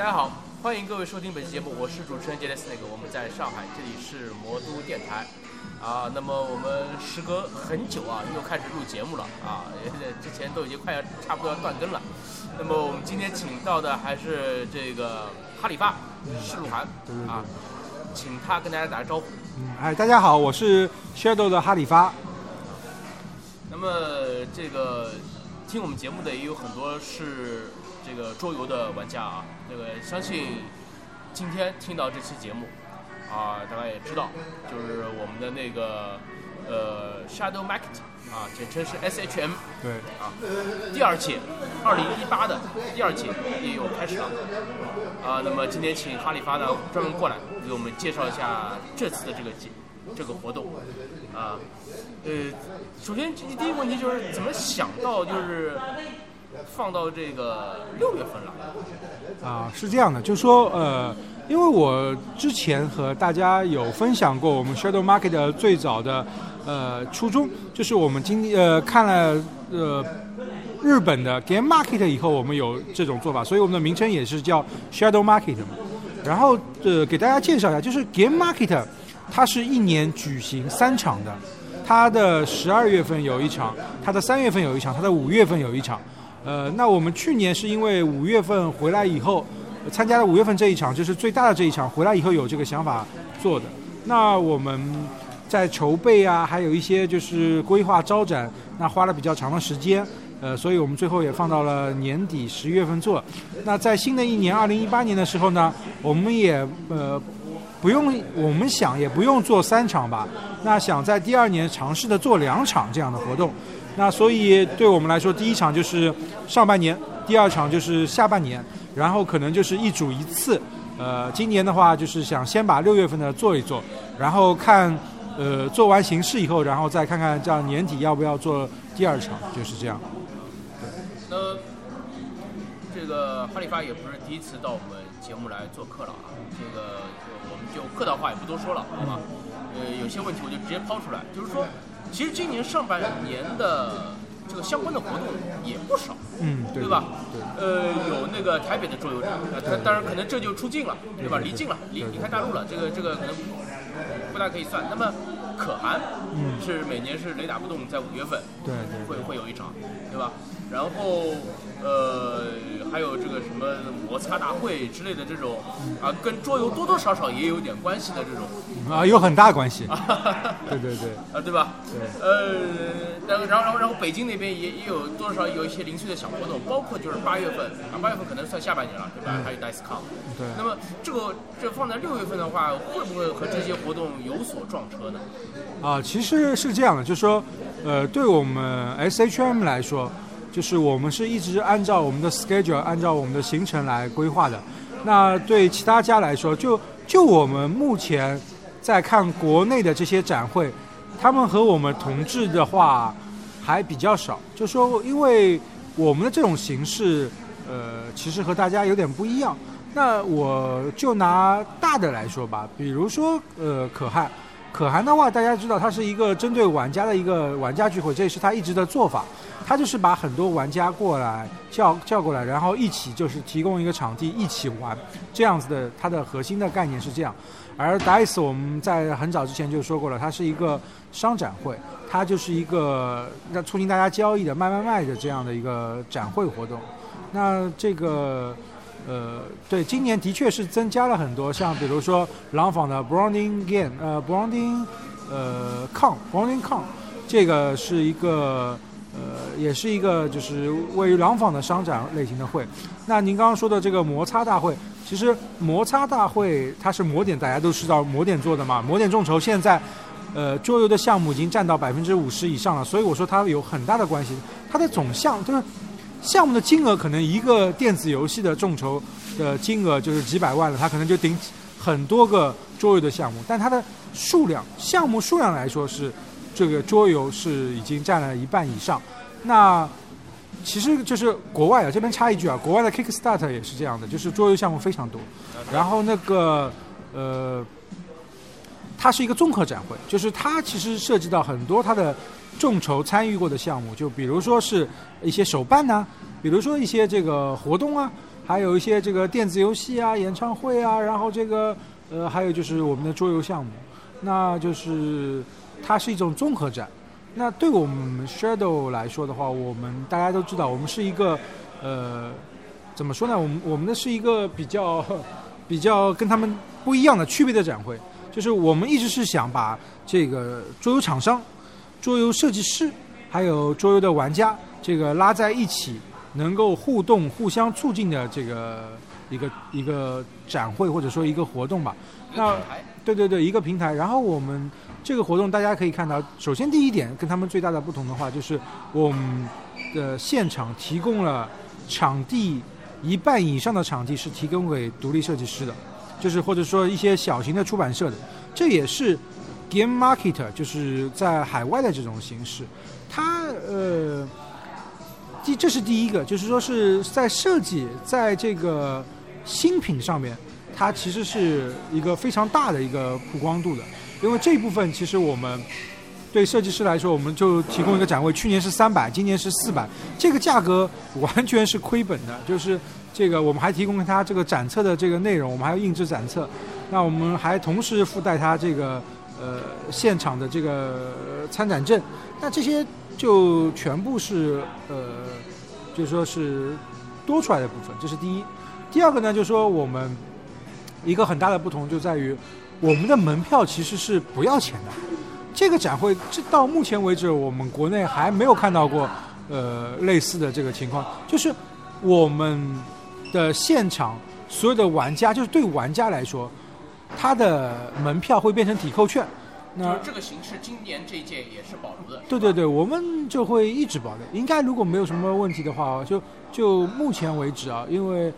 大家好，欢迎各位收听本期节目，我是主持人杰雷斯。那个我们在上海，这里是魔都电台啊。那么我们时隔很久啊，又开始录节目了啊。之前都已经快要差不多要断更了。那么我们今天请到的还是这个哈里发施鲁涵啊，请他跟大家打个招呼。嗯，哎，大家好，我是 Shadow 的哈里发。那么这个听我们节目的也有很多是这个桌游的玩家啊，那个相信今天听到这期节目啊，大家也知道，就是我们的那个呃 Shadow Market 啊，简称是 SHM 对，啊，第二届，二零一八的第二届也有开始了啊。那么今天请哈里发呢专门过来给我们介绍一下这次的这个节这个活动啊。呃，首先第第一个问题就是怎么想到就是放到这个六月份了？啊，是这样的，就是说呃，因为我之前和大家有分享过我们 Shadow Market 最早的呃初衷，就是我们今呃看了呃日本的 Game Market 以后，我们有这种做法，所以我们的名称也是叫 Shadow Market 嘛。然后呃给大家介绍一下，就是 Game Market 它是一年举行三场的。它的十二月份有一场，它的三月份有一场，它的五月份有一场。呃，那我们去年是因为五月份回来以后，参加了五月份这一场，就是最大的这一场，回来以后有这个想法做的。那我们在筹备啊，还有一些就是规划招展，那花了比较长的时间。呃，所以我们最后也放到了年底十一月份做。那在新的一年二零一八年的时候呢，我们也呃。不用，我们想也不用做三场吧。那想在第二年尝试的做两场这样的活动。那所以对我们来说，第一场就是上半年，第二场就是下半年，然后可能就是一组一次。呃，今年的话就是想先把六月份的做一做，然后看呃做完形式以后，然后再看看这样年底要不要做第二场，就是这样。那这个哈利发也不是第一次到我们节目来做客了啊，这个我们。就客套话也不多说了，好吧？呃，有些问题我就直接抛出来，就是说，其实今年上半年的这个相关的活动也不少，嗯，对吧？对。呃，有那个台北的桌游展，它当然可能这就出境了，对吧？离境了，离离开大陆了，这个这个可能不大可以算。那么可汗，嗯，是每年是雷打不动，在五月份，对对，会会有一场，对吧？然后，呃，还有这个什么摩擦大会之类的这种，啊，跟桌游多多少少也有点关系的这种，啊，有很大关系，对对对，啊，对吧？对，呃，然后然后然后北京那边也也有多少有一些零碎的小活动，包括就是八月份，啊，八月份可能算下半年了，对吧？还有 DiceCon，对。那么这个这放在六月份的话，会不会和这些活动有所撞车呢？啊，其实是这样的，就是说，呃，对我们 SHM 来说。就是我们是一直按照我们的 schedule，按照我们的行程来规划的。那对其他家来说，就就我们目前在看国内的这些展会，他们和我们同志的话还比较少。就说因为我们的这种形式，呃，其实和大家有点不一样。那我就拿大的来说吧，比如说呃可汗，可汗的话，大家知道它是一个针对玩家的一个玩家聚会，这也是他一直的做法。他就是把很多玩家过来叫叫过来，然后一起就是提供一个场地一起玩，这样子的。它的核心的概念是这样。而 Dice 我们在很早之前就说过了，它是一个商展会，它就是一个那促进大家交易的卖卖卖的这样的一个展会活动。那这个呃，对，今年的确是增加了很多，像比如说廊坊的 Browning Game，呃，Browning，呃，Con，Browning Con，这个是一个。呃，也是一个就是位于廊坊的商展类型的会。那您刚刚说的这个摩擦大会，其实摩擦大会它是摩点，大家都知道摩点做的嘛。摩点众筹现在，呃，桌游的项目已经占到百分之五十以上了，所以我说它有很大的关系。它的总项就是项目的金额，可能一个电子游戏的众筹的金额就是几百万了，它可能就顶很多个桌游的项目。但它的数量，项目数量来说是。这个桌游是已经占了一半以上，那其实就是国外啊，这边插一句啊，国外的 Kickstarter 也是这样的，就是桌游项目非常多。然后那个呃，它是一个综合展会，就是它其实涉及到很多它的众筹参与过的项目，就比如说是一些手办呐，比如说一些这个活动啊，还有一些这个电子游戏啊、演唱会啊，然后这个呃，还有就是我们的桌游项目，那就是它是一种综合展。那对我们 Shadow 来说的话，我们大家都知道，我们是一个呃，怎么说呢？我们我们的是一个比较 比较跟他们不一样的区别的展会，就是我们一直是想把这个桌游厂商、桌游设计师还有桌游的玩家这个拉在一起，能够互动、互相促进的这个一个一个展会或者说一个活动吧。那对对对，一个平台。然后我们。这个活动大家可以看到，首先第一点跟他们最大的不同的话，就是我们的现场提供了场地一半以上的场地是提供给独立设计师的，就是或者说一些小型的出版社的，这也是 Game Market 就是在海外的这种形式。它呃，第这是第一个，就是说是在设计在这个新品上面，它其实是一个非常大的一个曝光度的。因为这一部分其实我们对设计师来说，我们就提供一个展位，去年是三百，今年是四百，这个价格完全是亏本的。就是这个，我们还提供给他这个展册的这个内容，我们还要印制展册，那我们还同时附带他这个呃现场的这个参展证，那这些就全部是呃，就说是多出来的部分，这是第一。第二个呢，就是说我们一个很大的不同就在于。我们的门票其实是不要钱的，这个展会这到目前为止，我们国内还没有看到过，呃，类似的这个情况。就是我们的现场所有的玩家，就是对玩家来说，他的门票会变成抵扣券。那这个形式今年这一届也是保留的。对对对，我们就会一直保留。应该如果没有什么问题的话，就就目前为止啊，因为。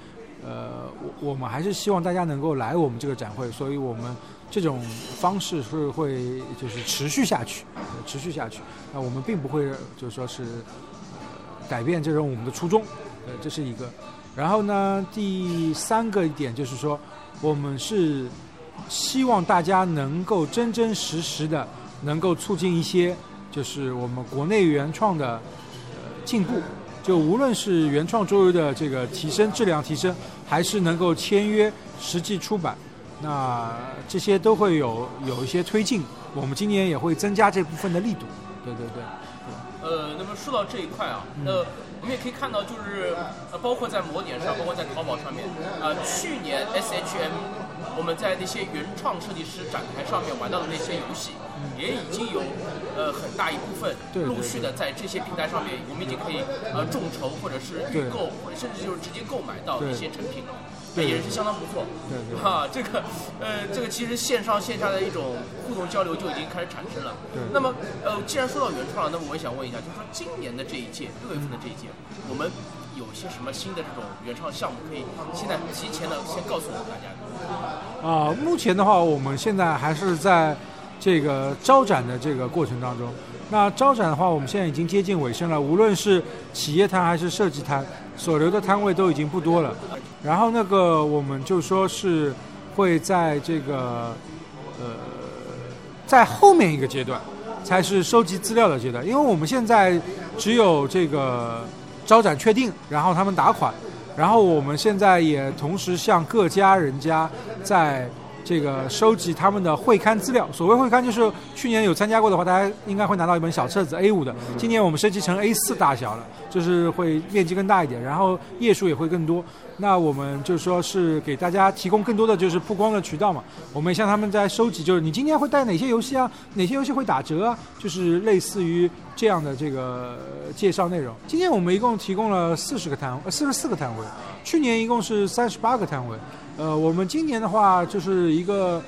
呃，我我们还是希望大家能够来我们这个展会，所以我们这种方式是会就是持续下去，持续下去。那我们并不会就是说是改变这种我们的初衷，呃，这是一个。然后呢，第三个一点就是说，我们是希望大家能够真真实实的能够促进一些就是我们国内原创的进步。就无论是原创桌游的这个提升质量提升，还是能够签约实际出版，那这些都会有有一些推进。我们今年也会增加这部分的力度。对对对。呃，那么说到这一块啊，那我们也可以看到，就是呃，包括在魔点上，包括在淘宝上面，呃，去年 SHM。我们在那些原创设计师展台上面玩到的那些游戏，也已经有呃很大一部分陆续的在这些平台上面，我们已经可以呃众筹或者是预购，或者甚至就是直接购买到一些成品了，对也是相当不错。对对。哈，这个呃这个其实线上线下的一种互动交流就已经开始产生了。对。那么呃既然说到原创了，那么我也想问一下，就是说今年的这一届六月份的这一届，我们有些什么新的这种原创项目可以现在提前的先告诉我们大家？啊，目前的话，我们现在还是在这个招展的这个过程当中。那招展的话，我们现在已经接近尾声了。无论是企业摊还是设计摊，所留的摊位都已经不多了。然后那个，我们就说是会在这个呃，在后面一个阶段，才是收集资料的阶段。因为我们现在只有这个招展确定，然后他们打款。然后我们现在也同时向各家人家在这个收集他们的会刊资料。所谓会刊，就是去年有参加过的话，大家应该会拿到一本小册子 A5 的。今年我们升级成 A4 大小了，就是会面积更大一点，然后页数也会更多。那我们就说是给大家提供更多的就是曝光的渠道嘛。我们向他们在收集，就是你今天会带哪些游戏啊？哪些游戏会打折啊？就是类似于这样的这个介绍内容。今天我们一共提供了四十个摊，呃，四十四个摊位。去年一共是三十八个摊位。呃，我们今年的话就是一个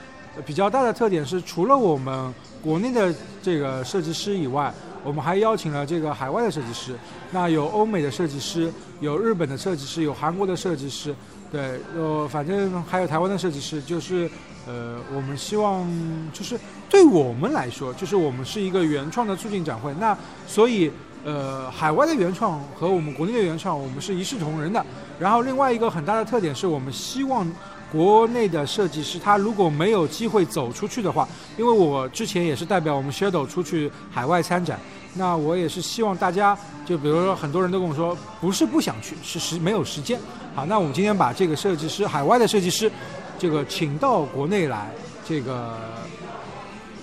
比较大的特点是，除了我们国内的这个设计师以外。我们还邀请了这个海外的设计师，那有欧美的设计师，有日本的设计师，有韩国的设计师，对，呃，反正还有台湾的设计师。就是，呃，我们希望就是对我们来说，就是我们是一个原创的促进展会。那所以，呃，海外的原创和我们国内的原创，我们是一视同仁的。然后另外一个很大的特点是我们希望。国内的设计师，他如果没有机会走出去的话，因为我之前也是代表我们 Shadow 出去海外参展，那我也是希望大家，就比如说很多人都跟我说，不是不想去，是时没有时间。好，那我们今天把这个设计师，海外的设计师，这个请到国内来，这个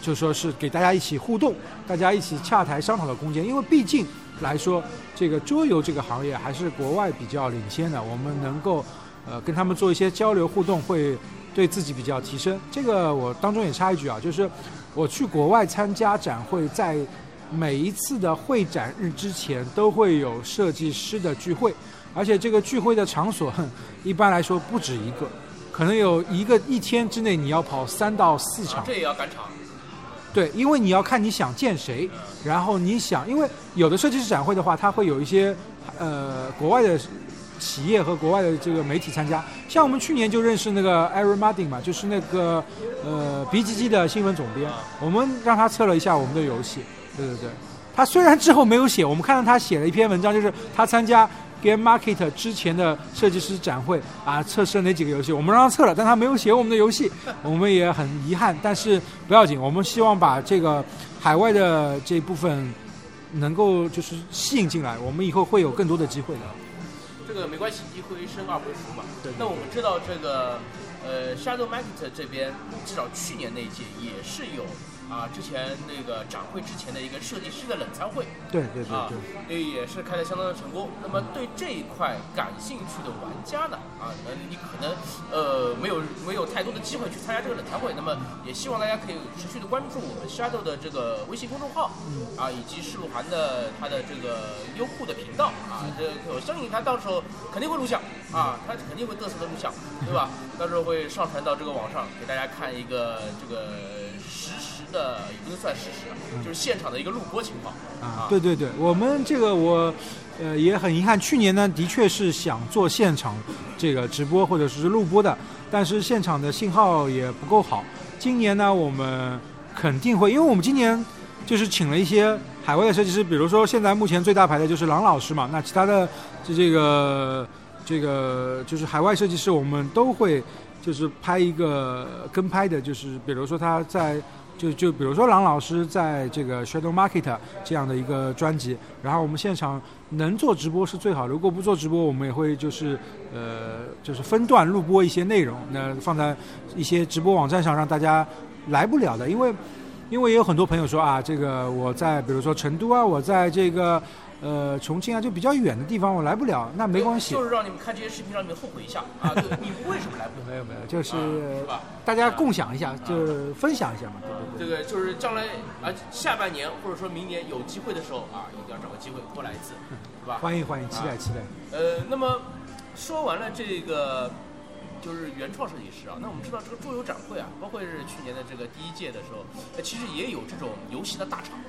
就说是给大家一起互动，大家一起洽谈商讨的空间。因为毕竟来说，这个桌游这个行业还是国外比较领先的，我们能够呃跟他们做一些交流互动，会对自己比较提升。这个我当中也插一句啊，就是我去国外参加展会，在每一次的会展日之前都会有设计师的聚会，而且这个聚会的场所一般来说不止一个，可能有一个一天之内你要跑三到四场。这也要赶场。对，因为你要看你想见谁，然后你想，因为有的设计师展会的话，它会有一些呃国外的企业和国外的这个媒体参加。像我们去年就认识那个 Aaron Martin 嘛，就是那个呃 BGG 的新闻总编，我们让他测了一下我们的游戏。对对对，他虽然之后没有写，我们看到他写了一篇文章，就是他参加 Game Market 之前的设计师展会啊，测试了哪几个游戏，我们让他测了，但他没有写我们的游戏，我们也很遗憾，但是不要紧，我们希望把这个海外的这部分能够就是吸引进来，我们以后会有更多的机会的。这个没关系，一回生二回熟嘛。对。那我们知道这个呃 Shadow Market 这边至少去年那届也是有。啊，之前那个展会之前的一个设计师的冷餐会，对对对对，也是开的相当的成功。那么对这一块感兴趣的玩家呢，啊，那你可能呃没有没有太多的机会去参加这个冷餐会，那么也希望大家可以持续的关注我们 Shadow 的这个微信公众号，啊，以及世路环的他的这个优酷的频道，啊，这我相信他到时候肯定会录像，啊，他肯定会嘚瑟的录像，对吧？到时候会上传到这个网上给大家看一个这个。的也不能算事实，就是现场的一个录播情况啊。对对对，我们这个我呃也很遗憾，去年呢的确是想做现场这个直播或者是录播的，但是现场的信号也不够好。今年呢，我们肯定会，因为我们今年就是请了一些海外的设计师，比如说现在目前最大牌的就是郎老师嘛，那其他的就这个这个就是海外设计师，我们都会就是拍一个跟拍的，就是比如说他在。就就比如说郎老师在这个 Shadow Market 这样的一个专辑，然后我们现场能做直播是最好，如果不做直播，我们也会就是呃就是分段录播一些内容，那放在一些直播网站上让大家来不了的，因为因为也有很多朋友说啊，这个我在比如说成都啊，我在这个。呃，重庆啊，就比较远的地方，我来不了，那没关系。就是让你们看这些视频，让你们后悔一下啊！你为什么来不了？没有没有，就是大家共享一下，就是分享一下嘛。对对对，就是将来啊，下半年或者说明年有机会的时候啊，一定要找个机会过来一次，是吧？欢迎欢迎，期待期待。呃，那么说完了这个就是原创设计师啊，那我们知道这个桌游展会啊，包括是去年的这个第一届的时候，其实也有这种游戏的大厂。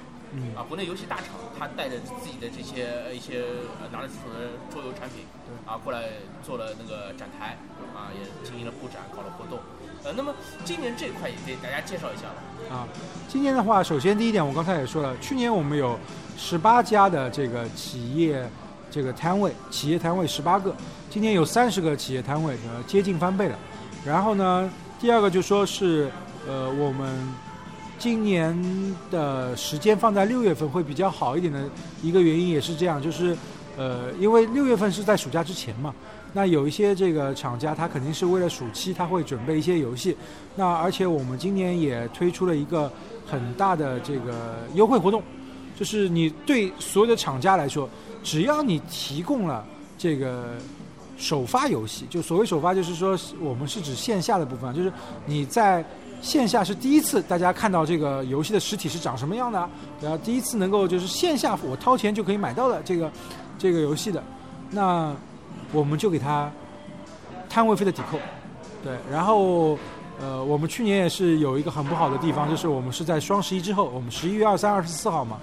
啊，国内游戏大厂，他带着自己的这些一些拿得出手的桌游产品，啊，过来做了那个展台，啊，也进行了布展，搞了活动。呃，那么今年这块也给大家介绍一下吧。啊，今年的话，首先第一点，我刚才也说了，去年我们有十八家的这个企业这个摊位，企业摊位十八个，今年有三十个企业摊位，呃，接近翻倍了。然后呢，第二个就说是，呃，我们。今年的时间放在六月份会比较好一点的一个原因也是这样，就是，呃，因为六月份是在暑假之前嘛，那有一些这个厂家他肯定是为了暑期他会准备一些游戏，那而且我们今年也推出了一个很大的这个优惠活动，就是你对所有的厂家来说，只要你提供了这个首发游戏，就所谓首发就是说我们是指线下的部分，就是你在。线下是第一次，大家看到这个游戏的实体是长什么样的，然后第一次能够就是线下我掏钱就可以买到的这个这个游戏的，那我们就给他摊位费的抵扣，对，然后呃，我们去年也是有一个很不好的地方，就是我们是在双十一之后，我们十一月二三、二十四号嘛，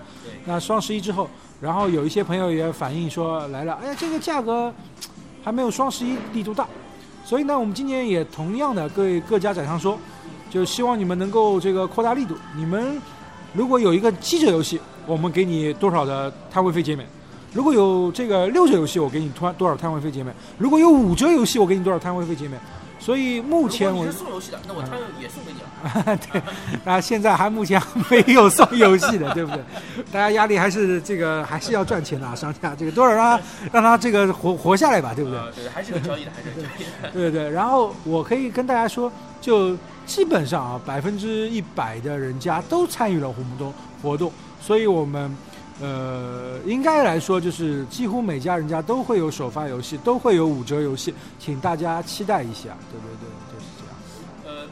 那双十一之后，然后有一些朋友也反映说来了，哎呀，这个价格 还没有双十一力度大，所以呢，我们今年也同样的各位各家展商说。就希望你们能够这个扩大力度。你们如果有一个七折游戏，我们给你多少的摊位费减免；如果有这个六折游戏，我给你多多少摊位费减免；如果有五折游戏，我给你多少摊位费减免。所以目前我是送游戏的，那我摊位也送给你了。对，那现在还目前没有送游戏的，对不对？大家压力还是这个还是要赚钱的啊，商家这个多少让他让他这个活活下来吧，对不对？啊对，还是有交易的，还是有交易的。对对，然后我可以跟大家说，就基本上啊，百分之一百的人家都参与了活动活动，所以我们呃应该来说，就是几乎每家人家都会有首发游戏，都会有五折游戏，请大家期待一下。对对对，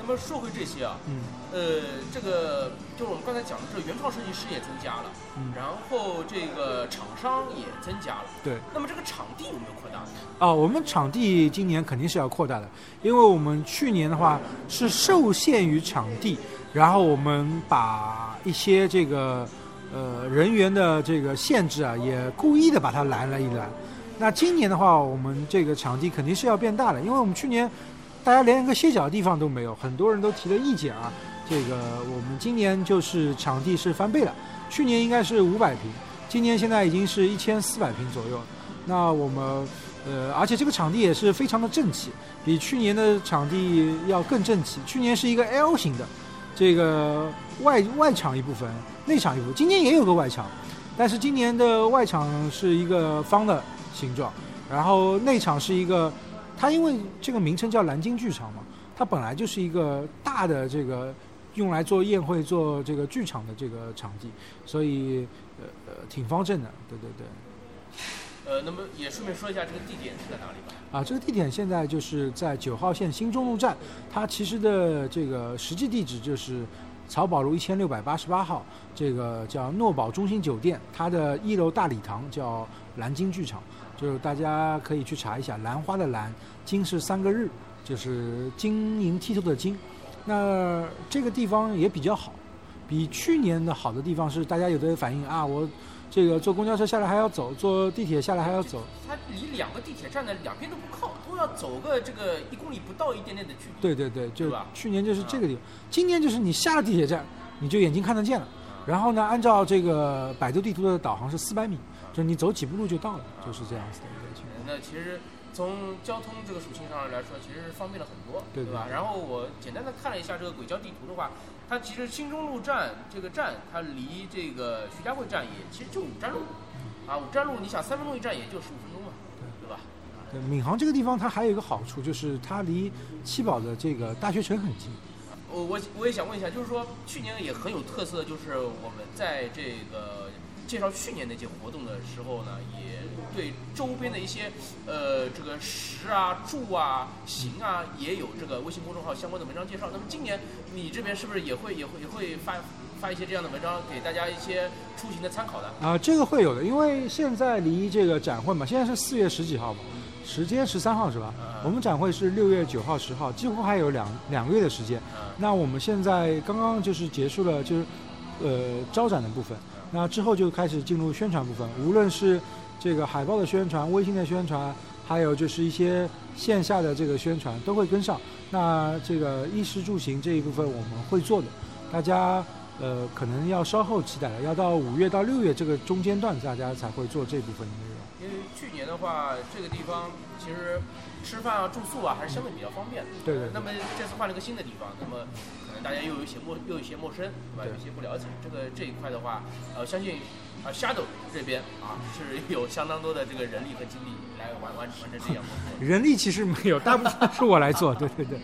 那么说回这些啊，嗯呃，这个就是我们刚才讲的，这个原创设计师也增加了，嗯，然后这个厂商也增加了。对。那么这个场地有没有扩大呢？啊，我们场地今年肯定是要扩大的，因为我们去年的话是受限于场地，然后我们把一些这个呃人员的这个限制啊，也故意的把它拦了一拦。那今年的话，我们这个场地肯定是要变大的，因为我们去年大家连一个歇脚的地方都没有，很多人都提了意见啊。这个我们今年就是场地是翻倍了，去年应该是五百平，今年现在已经是一千四百平左右。那我们呃，而且这个场地也是非常的正气，比去年的场地要更正气。去年是一个 L 型的，这个外外场一部分，内场一部分。今年也有个外场，但是今年的外场是一个方的形状，然后内场是一个，它因为这个名称叫蓝鲸剧场嘛，它本来就是一个大的这个用来做宴会、做这个剧场的这个场地，所以呃呃挺方正的，对对对。呃，那么也顺便说一下这个地点是在哪里吧？啊，这个地点现在就是在九号线新中路站，它其实的这个实际地址就是漕宝路一千六百八十八号，这个叫诺宝中心酒店，它的一楼大礼堂叫蓝鲸剧场，就是大家可以去查一下，兰花的兰，鲸是三个日，就是晶莹剔透的晶。那这个地方也比较好，比去年的好的地方是，大家有的反映啊，我这个坐公交车下来还要走，坐地铁下来还要走。它离两个地铁站的两边都不靠，都要走个这个一公里不到一点点的距离。对对对，就去年就是这个地方，今年就是你下了地铁站，你就眼睛看得见了。然后呢，按照这个百度地图的导航是四百米，就是你走几步路就到了，就是这样子的一个情况。那其实从交通这个属性上来说，其实是方便了很多，对吧？对然后我简单的看了一下这个轨交地图的话，它其实新中路站这个站，它离这个徐家汇站也其实就五站路，啊，五站路，你想三分钟一站也就十五分钟嘛，对吧？对，闵行这个地方它还有一个好处，就是它离七宝的这个大学城很近。我我我也想问一下，就是说去年也很有特色，就是我们在这个介绍去年那些活动的时候呢，也对周边的一些呃这个食啊、住啊、行啊，也有这个微信公众号相关的文章介绍。那么今年你这边是不是也会也会也会发发一些这样的文章，给大家一些出行的参考的？啊，这个会有的，因为现在离这个展会嘛，现在是四月十几号嘛，时间十三号是吧？我们展会是六月九号、十号，几乎还有两两个月的时间。嗯那我们现在刚刚就是结束了，就是呃招展的部分，那之后就开始进入宣传部分，无论是这个海报的宣传、微信的宣传，还有就是一些线下的这个宣传都会跟上。那这个衣食住行这一部分我们会做的，大家呃可能要稍后期待了，要到五月到六月这个中间段，大家才会做这部分的内容。因为去年的话，这个地方其实吃饭啊、住宿啊还是相对比较方便的。对对对那么这次换了个新的地方，那么可能大家又有一些陌又有一些陌生，对吧？有一些不了解。这个这一块的话，呃，相信啊、Shadow 这边啊是有相当多的这个人力和精力来完完完成这样工作。人力其实没有，大部分是我来做，对对对，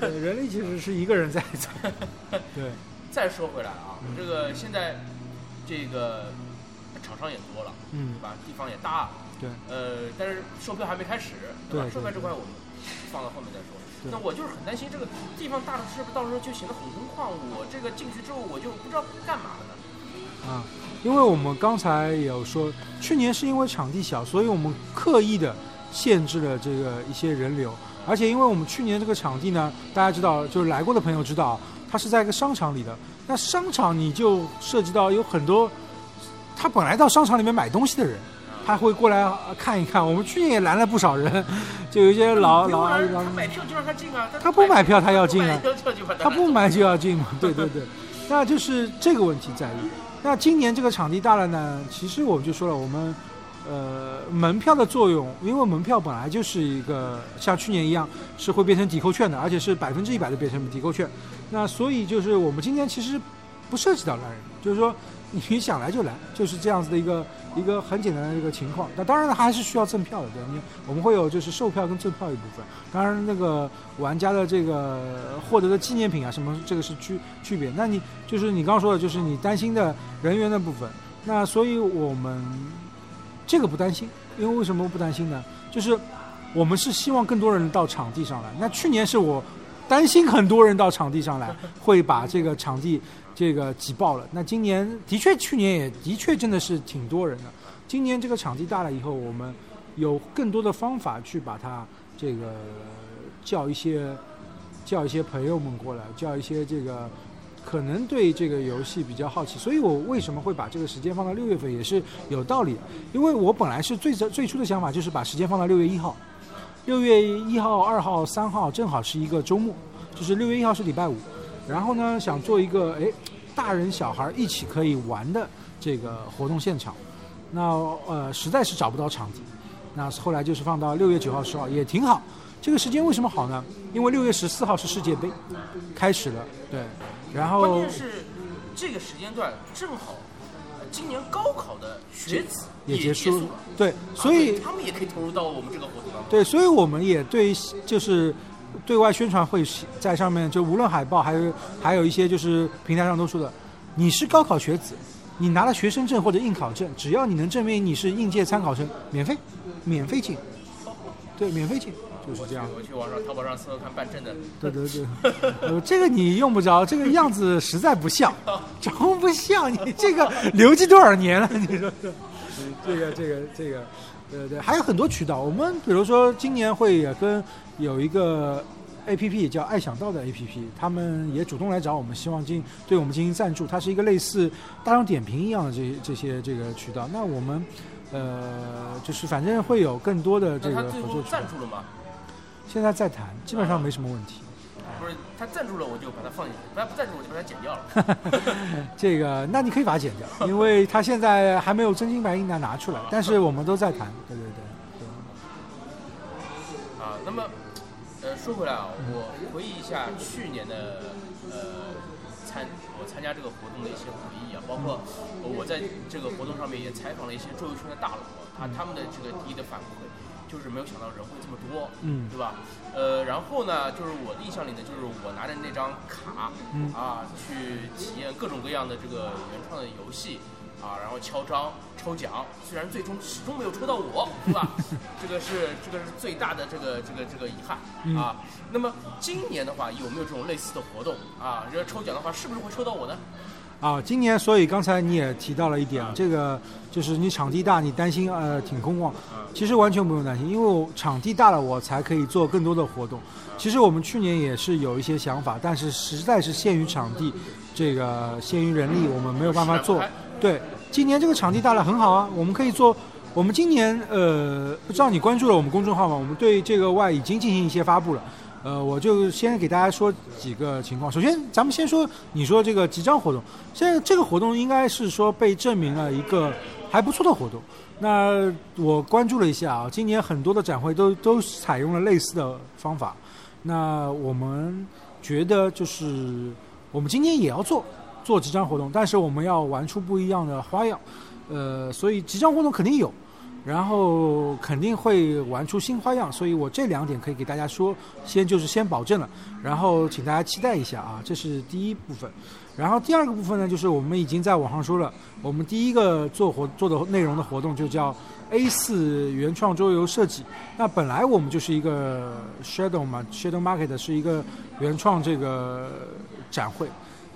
呃 人力其实是一个人在做，对。再说回来啊，嗯这个现在这个厂商也多了，嗯对吧？地方也大，对，呃，但是售票还没开始，对吧？对售票这块我们放到后面再说。那我就是很担心这个地方大了，是不是到时候就显得很空旷？我这个进去之后，我就不知道干嘛了呢？啊，因为我们刚才有说，去年是因为场地小，所以我们刻意的限制了这个一些人流，而且因为我们去年这个场地呢，大家知道，就是来过的朋友知道，它是在一个商场里的。那商场你就涉及到有很多，他本来到商场里面买东西的人，他会过来呃看一看。我们去年也拦了不少人，就有一些老老老他买票就让他进啊，他不买票他要进啊他不买就要进嘛，对对 对，那就是这个问题在于。那今年这个场地大了呢，其实我们就说了，我们呃，门票的作用，因为门票本来就是一个像去年一样是会变成抵扣券的，而且是百分之一百的变成抵扣券。那所以就是我们今年其实不涉及到来人，就是说你想来就来，就是这样子的一个一个很简单的一个情况。那当然了，还是需要赠票的，对吧你我们会有就是售票跟赠票一部分。当然那个玩家的这个获得的纪念品啊什么，这个是区区别。那你就是你刚刚说的，就是你担心的人员的部分。那所以我们。这个不担心，因为为什么不担心呢？就是我们是希望更多人到场地上来。那去年是我担心很多人到场地上来会把这个场地这个挤爆了。那今年的确，去年也的确真的是挺多人的。今年这个场地大了以后，我们有更多的方法去把它这个叫一些叫一些朋友们过来，叫一些这个。可能对这个游戏比较好奇，所以我为什么会把这个时间放到六月份也是有道理。因为我本来是最最初的想法就是把时间放到六月一号，六月一号、二号、三号正好是一个周末，就是六月一号是礼拜五，然后呢想做一个哎大人小孩一起可以玩的这个活动现场，那呃实在是找不到场地，那后来就是放到六月九号、十号也挺好。这个时间为什么好呢？因为六月十四号是世界杯开始了，对。然后，关键是这个时间段正好，今年高考的学子也结束了，对，所以他们也可以投入到我们这个活动当中。对，所以我们也对，就是对外宣传会在上面，就无论海报还有还有一些就是平台上都说的，你是高考学子，你拿了学生证或者应考证，只要你能证明你是应届参考生，免费，免费进，对，免费进。就是这样。我去网上淘宝上搜搜看办证的。对对对，呃，这个你用不着，这个样子实在不像，装不像。你这个留级多少年了？你说说。这个这个这个，对对，还有很多渠道。我们比如说今年会也跟有一个 A P P 叫爱想到的 A P P，他们也主动来找我们，希望进对我们进行赞助。它是一个类似大众点评一样的这这些这个渠道。那我们呃，就是反正会有更多的这个合作。赞助了吗？现在在谈，基本上没什么问题。不是他赞助了，我就把它放进去；他不赞助，我就把它剪掉了。这个，那你可以把它剪掉，因为他现在还没有真金白银的拿出来。但是我们都在谈，对对对。对啊，那么，呃，说回来啊，我回忆一下去年的呃参我参加这个活动的一些回忆啊，包括我在这个活动上面也采访了一些桌游圈的大佬，他他们的这个第一的反馈。就是没有想到人会这么多，嗯，对吧？呃，然后呢，就是我的印象里呢，就是我拿着那张卡，嗯啊，去体验各种各样的这个原创的游戏，啊，然后敲章抽奖，虽然最终始终没有抽到我，对吧？这个是这个是最大的这个这个这个遗憾啊。那么今年的话，有没有这种类似的活动啊？这抽奖的话，是不是会抽到我呢？啊，今年所以刚才你也提到了一点，这个就是你场地大，你担心呃挺空旷，其实完全不用担心，因为场地大了，我才可以做更多的活动。其实我们去年也是有一些想法，但是实在是限于场地，这个限于人力，我们没有办法做。对，今年这个场地大了很好啊，我们可以做。我们今年呃，不知道你关注了我们公众号吗？我们对这个外已经进行一些发布了。呃，我就先给大家说几个情况。首先，咱们先说，你说这个集章活动，现在这个活动应该是说被证明了一个还不错的活动。那我关注了一下啊，今年很多的展会都都采用了类似的方法。那我们觉得就是我们今年也要做做集章活动，但是我们要玩出不一样的花样。呃，所以集章活动肯定有。然后肯定会玩出新花样，所以我这两点可以给大家说，先就是先保证了，然后请大家期待一下啊，这是第一部分。然后第二个部分呢，就是我们已经在网上说了，我们第一个做活做的内容的活动就叫 A 四原创桌游设计。那本来我们就是一个 Shadow 嘛，Shadow Market 是一个原创这个展会。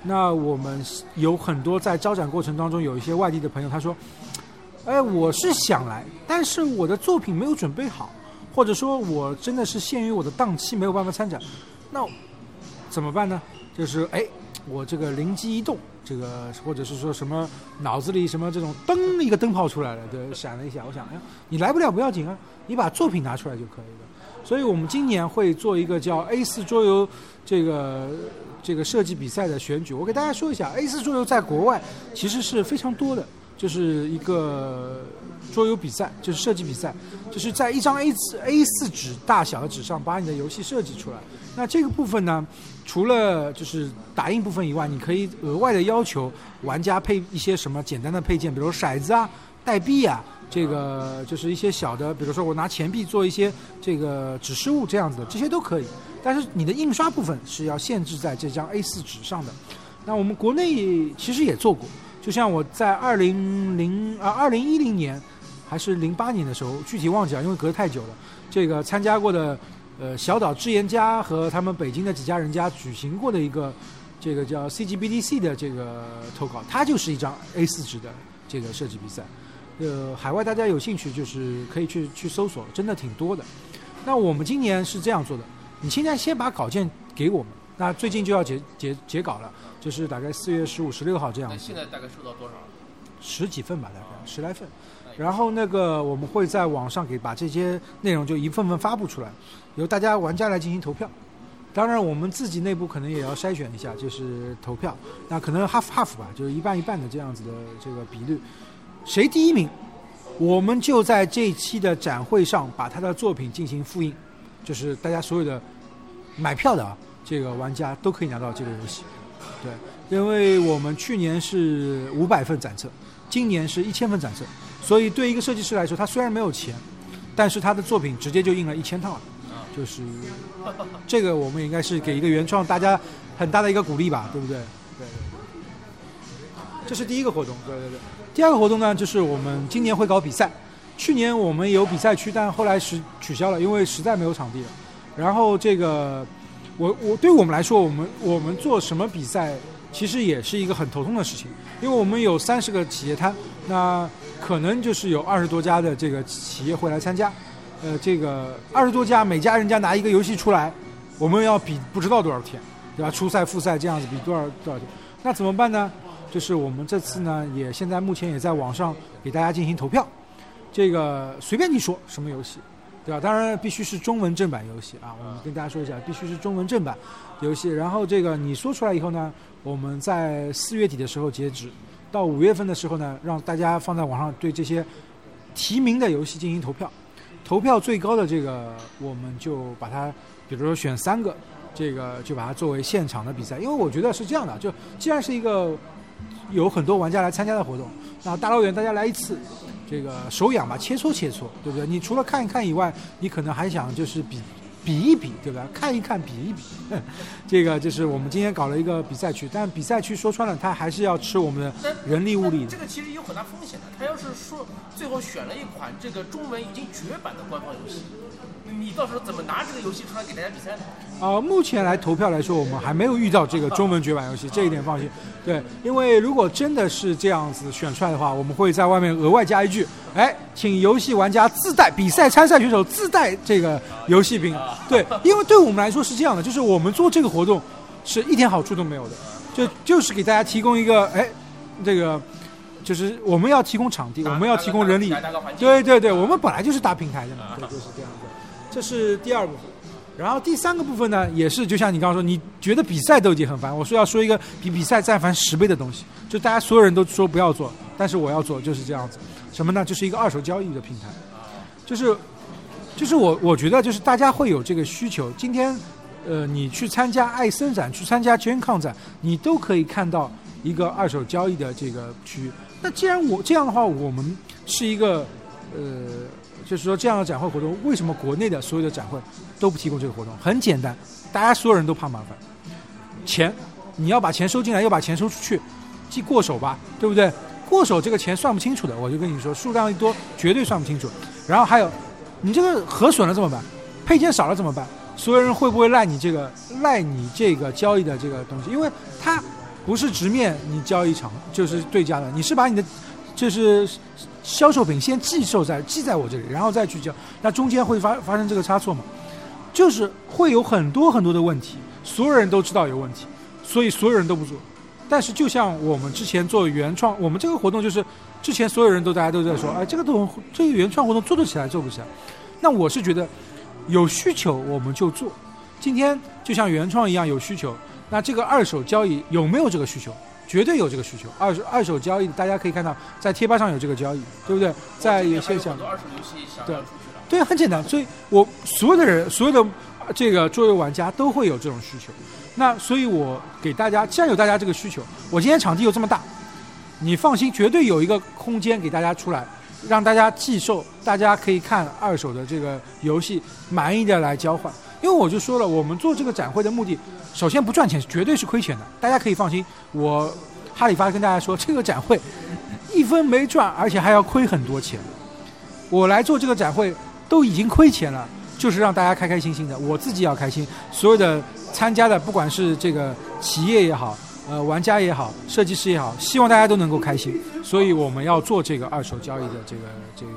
那我们有很多在招展过程当中有一些外地的朋友，他说。哎，我是想来，但是我的作品没有准备好，或者说我真的是限于我的档期没有办法参展，那怎么办呢？就是哎，我这个灵机一动，这个或者是说什么脑子里什么这种灯一个灯泡出来了，对，闪了一下，我想，哎，你来不了不要紧啊，你把作品拿出来就可以了。所以我们今年会做一个叫 A 四桌游这个这个设计比赛的选举。我给大家说一下，A 四桌游在国外其实是非常多的。就是一个桌游比赛，就是设计比赛，就是在一张 A 四 A 四纸大小的纸上把你的游戏设计出来。那这个部分呢，除了就是打印部分以外，你可以额外的要求玩家配一些什么简单的配件，比如骰子啊、代币啊，这个就是一些小的，比如说我拿钱币做一些这个指示物这样子的，这些都可以。但是你的印刷部分是要限制在这张 A 四纸上的。那我们国内其实也做过，就像我在二零零啊二零一零年还是零八年的时候，具体忘记了，因为隔太久了。这个参加过的呃小岛智言家和他们北京的几家人家举行过的一个这个叫 CGBDC 的这个投稿，它就是一张 A 四纸的这个设计比赛。呃，海外大家有兴趣就是可以去去搜索，真的挺多的。那我们今年是这样做的，你现在先把稿件给我们，那最近就要截截截稿了。就是大概四月十五、十六号这样子。那现在大概收到多少？十几份吧，大概十来份。然后那个我们会在网上给把这些内容就一份份发布出来，由大家玩家来进行投票。当然，我们自己内部可能也要筛选一下，就是投票。那可能 half half 吧，就是一半一半的这样子的这个比率。谁第一名，我们就在这期的展会上把他的作品进行复印，就是大家所有的买票的啊，这个玩家都可以拿到这个游戏。对，因为我们去年是五百份展册，今年是一千份展册，所以对一个设计师来说，他虽然没有钱，但是他的作品直接就印了一千套，就是这个我们也应该是给一个原创大家很大的一个鼓励吧，对不对？对。这是第一个活动，对对对。第二个活动呢，就是我们今年会搞比赛，去年我们有比赛区，但后来是取消了，因为实在没有场地了。然后这个。我我对我们来说，我们我们做什么比赛，其实也是一个很头痛的事情，因为我们有三十个企业摊，那可能就是有二十多家的这个企业会来参加，呃，这个二十多家每家人家拿一个游戏出来，我们要比不知道多少天，对吧？初赛、复赛这样子比多少多少天，那怎么办呢？就是我们这次呢，也现在目前也在网上给大家进行投票，这个随便你说什么游戏。对吧？当然必须是中文正版游戏啊！我们跟大家说一下，必须是中文正版游戏。然后这个你说出来以后呢，我们在四月底的时候截止，到五月份的时候呢，让大家放在网上对这些提名的游戏进行投票。投票最高的这个，我们就把它，比如说选三个，这个就把它作为现场的比赛。因为我觉得是这样的，就既然是一个有很多玩家来参加的活动，那大老远大家来一次。这个手痒吧，切磋切磋，对不对？你除了看一看以外，你可能还想就是比比一比，对吧？看一看，比一比。这个就是我们今天搞了一个比赛区，但比赛区说穿了，它还是要吃我们的人力物力。这个其实有很大风险的。他要是说最后选了一款这个中文已经绝版的官方游戏。你到时候怎么拿这个游戏出来给大家比赛呢？啊，目前来投票来说，我们还没有遇到这个中文绝版游戏，这一点放心。对，因为如果真的是这样子选出来的话，我们会在外面额外加一句：哎，请游戏玩家自带比赛参赛选手自带这个游戏兵。对，因为对我们来说是这样的，就是我们做这个活动是一点好处都没有的，就就是给大家提供一个哎，这个就是我们要提供场地，我们要提供人力。对对对，我们本来就是搭平台的嘛，对，就是这样子。这是第二部分，然后第三个部分呢，也是就像你刚刚说，你觉得比赛都已经很烦，我说要说一个比比赛再烦十倍的东西，就大家所有人都说不要做，但是我要做，就是这样子。什么呢？就是一个二手交易的平台，就是，就是我我觉得就是大家会有这个需求。今天，呃，你去参加爱森展，去参加 GenCon 展，你都可以看到一个二手交易的这个区域。那既然我这样的话，我们是一个，呃。就是说，这样的展会活动，为什么国内的所有的展会都不提供这个活动？很简单，大家所有人都怕麻烦，钱，你要把钱收进来，又把钱收出去，既过手吧，对不对？过手这个钱算不清楚的，我就跟你说，数量一多，绝对算不清楚。然后还有，你这个核损了怎么办？配件少了怎么办？所有人会不会赖你这个赖你这个交易的这个东西？因为它不是直面你交易场就是对家的，你是把你的就是。销售品先寄售在寄在我这里，然后再去交，那中间会发发生这个差错吗？就是会有很多很多的问题，所有人都知道有问题，所以所有人都不做。但是就像我们之前做原创，我们这个活动就是之前所有人都大家都在说，哎，这个东这个原创活动做得起来做不起来？那我是觉得有需求我们就做。今天就像原创一样有需求，那这个二手交易有没有这个需求？绝对有这个需求。二手二手交易，大家可以看到在贴吧上有这个交易，对不对？在有线上很多二手游戏想要出去了。对，很简单。所以我所有的人，所有的这个桌游玩家都会有这种需求。那所以，我给大家，既然有大家这个需求，我今天场地又这么大，你放心，绝对有一个空间给大家出来，让大家寄售，大家可以看二手的这个游戏，满意的来交换。因为我就说了，我们做这个展会的目的，首先不赚钱，绝对是亏钱的，大家可以放心。我哈里发跟大家说，这个展会一分没赚，而且还要亏很多钱。我来做这个展会都已经亏钱了，就是让大家开开心心的，我自己要开心，所有的。参加的不管是这个企业也好，呃，玩家也好，设计师也好，希望大家都能够开心，所以我们要做这个二手交易的这个这个。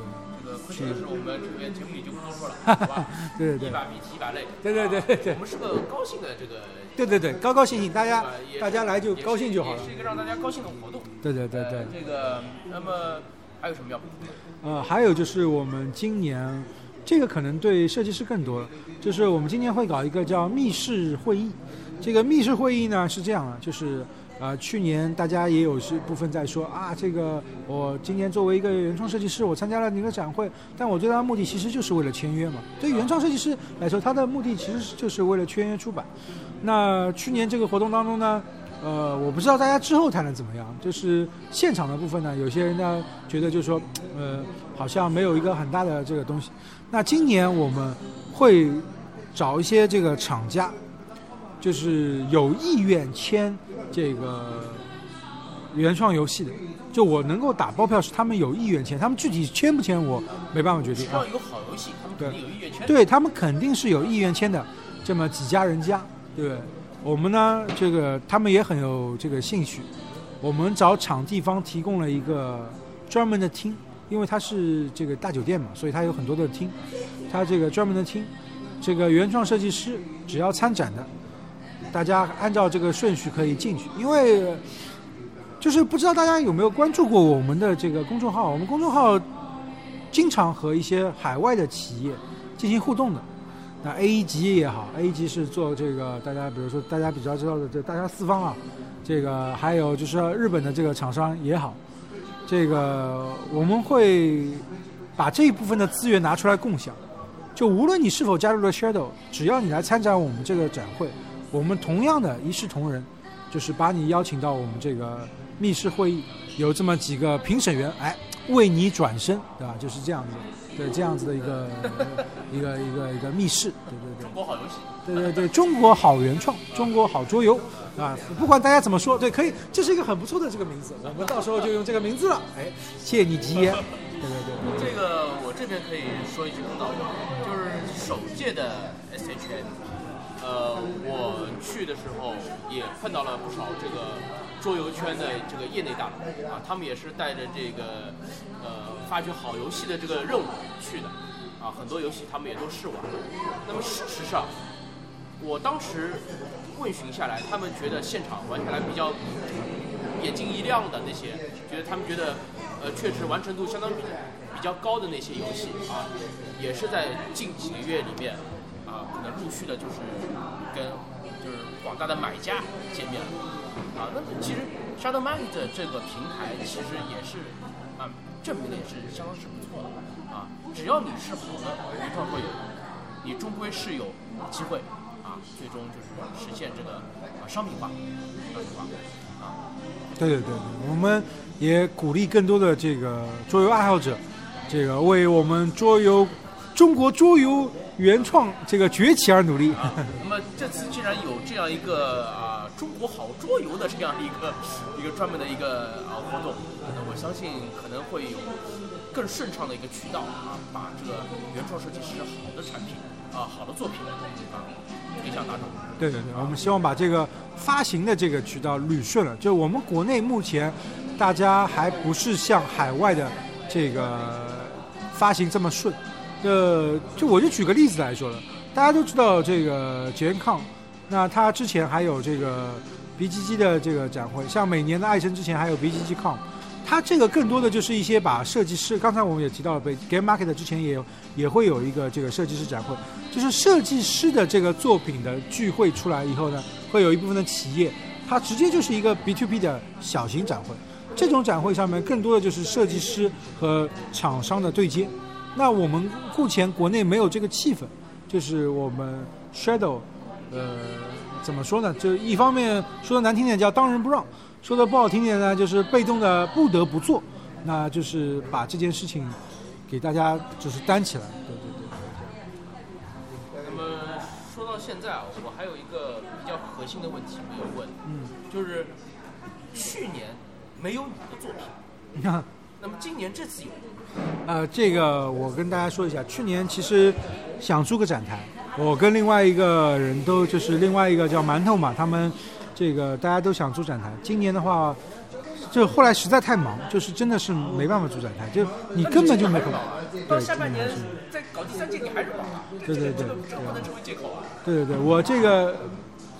这个亏钱的是我们这边节目里就不多说了，好吧？对对对。一把鼻涕一把泪。对对对对对。我们是个高兴的这个。对对对，高高兴兴，大家大家来就高兴就好了。是一个让大家高兴的活动。对对对对。这个，那么还有什么要补充？呃，还有就是我们今年。这个可能对设计师更多，就是我们今年会搞一个叫密室会议。这个密室会议呢是这样的，就是呃去年大家也有是部分在说啊，这个我今年作为一个原创设计师，我参加了您的展会，但我最大的目的其实就是为了签约嘛。对原创设计师来说，他的目的其实就是为了签约出版。那去年这个活动当中呢，呃，我不知道大家之后谈的怎么样，就是现场的部分呢，有些人呢觉得就是说，呃，好像没有一个很大的这个东西。那今年我们会找一些这个厂家，就是有意愿签这个原创游戏的，就我能够打包票是他们有意愿签，他们具体签不签我没办法决定。只要有好游戏，他们肯定有意愿签。对他们肯定是有意愿签的，这么几家人家，对我们呢，这个他们也很有这个兴趣，我们找场地方提供了一个专门的厅。因为它是这个大酒店嘛，所以它有很多的厅，它这个专门的厅，这个原创设计师只要参展的，大家按照这个顺序可以进去。因为就是不知道大家有没有关注过我们的这个公众号，我们公众号经常和一些海外的企业进行互动的。那 A 级也好，A 级是做这个大家比如说大家比较知道的这大家四方啊，这个还有就是日本的这个厂商也好。这个我们会把这一部分的资源拿出来共享，就无论你是否加入了 Shadow，只要你来参加我们这个展会，我们同样的一视同仁，就是把你邀请到我们这个密室会议，有这么几个评审员，哎，为你转身，对吧？就是这样子，对，这样子的一个一个一个一个密室，对对对。中国好游戏。对对对，中国好原创，中国好桌游。啊，不管大家怎么说，对，可以，这是一个很不错的这个名字，我们到时候就用这个名字了。哎，谢你吉言。对对对，这个我这边可以说一句公道话，就是首届的 SHN，呃，我去的时候也碰到了不少这个桌游圈的这个业内大佬啊，他们也是带着这个呃发掘好游戏的这个任务去的啊，很多游戏他们也都试玩了。那么事实上，我当时。问询下来，他们觉得现场玩起来比较眼睛一亮的那些，觉得他们觉得呃确实完成度相当比比较高的那些游戏啊，也是在近几个月里面啊，可能陆续的就是跟就是广大的买家见面了啊。那其实 Shadow Mind 这个平台其实也是啊，证明的也是相当是不错的啊。只要你是好的一创会友，你终归是有机会啊。最终就是实现这个啊商品化，商品化啊。对对对，我们也鼓励更多的这个桌游爱好者，这个为我们桌游中国桌游原创这个崛起而努力。啊那么这次既然有这样一个啊中国好桌游的这样一个一个专门的一个啊活动，那我相信可能会有更顺畅的一个渠道啊，把这个原创设计师好的产品啊好的作品啊。推向大众。对对对，我们希望把这个发行的这个渠道捋顺了。就我们国内目前，大家还不是像海外的这个发行这么顺。呃，就我就举个例子来说了，大家都知道这个捷康，那他之前还有这个 BGG 的这个展会，像每年的爱神之前还有 BGG Con。它这个更多的就是一些把设计师，刚才我们也提到了，被 Game Market 之前也有也会有一个这个设计师展会，就是设计师的这个作品的聚会出来以后呢，会有一部分的企业它直接就是一个 B to B 的小型展会。这种展会上面更多的就是设计师和厂商的对接。那我们目前国内没有这个气氛，就是我们 Shadow，呃，怎么说呢？就一方面说的难听点叫当仁不让，说的不好听点呢就是被动的不得不做。那就是把这件事情给大家就是担起来。对对对。那么说到现在啊，我还有一个比较核心的问题没有问，嗯，就是去年没有你的作品，你看，那么今年这次有。呃，这个我跟大家说一下，去年其实想租个展台，我跟另外一个人都就是另外一个叫馒头嘛，他们这个大家都想租展台。今年的话，就后来实在太忙，就是真的是没办法租展台，就你根本就没空。到下半年再搞第三届，你还是忙啊？对对对，这不能成为借口啊。对对对，我这个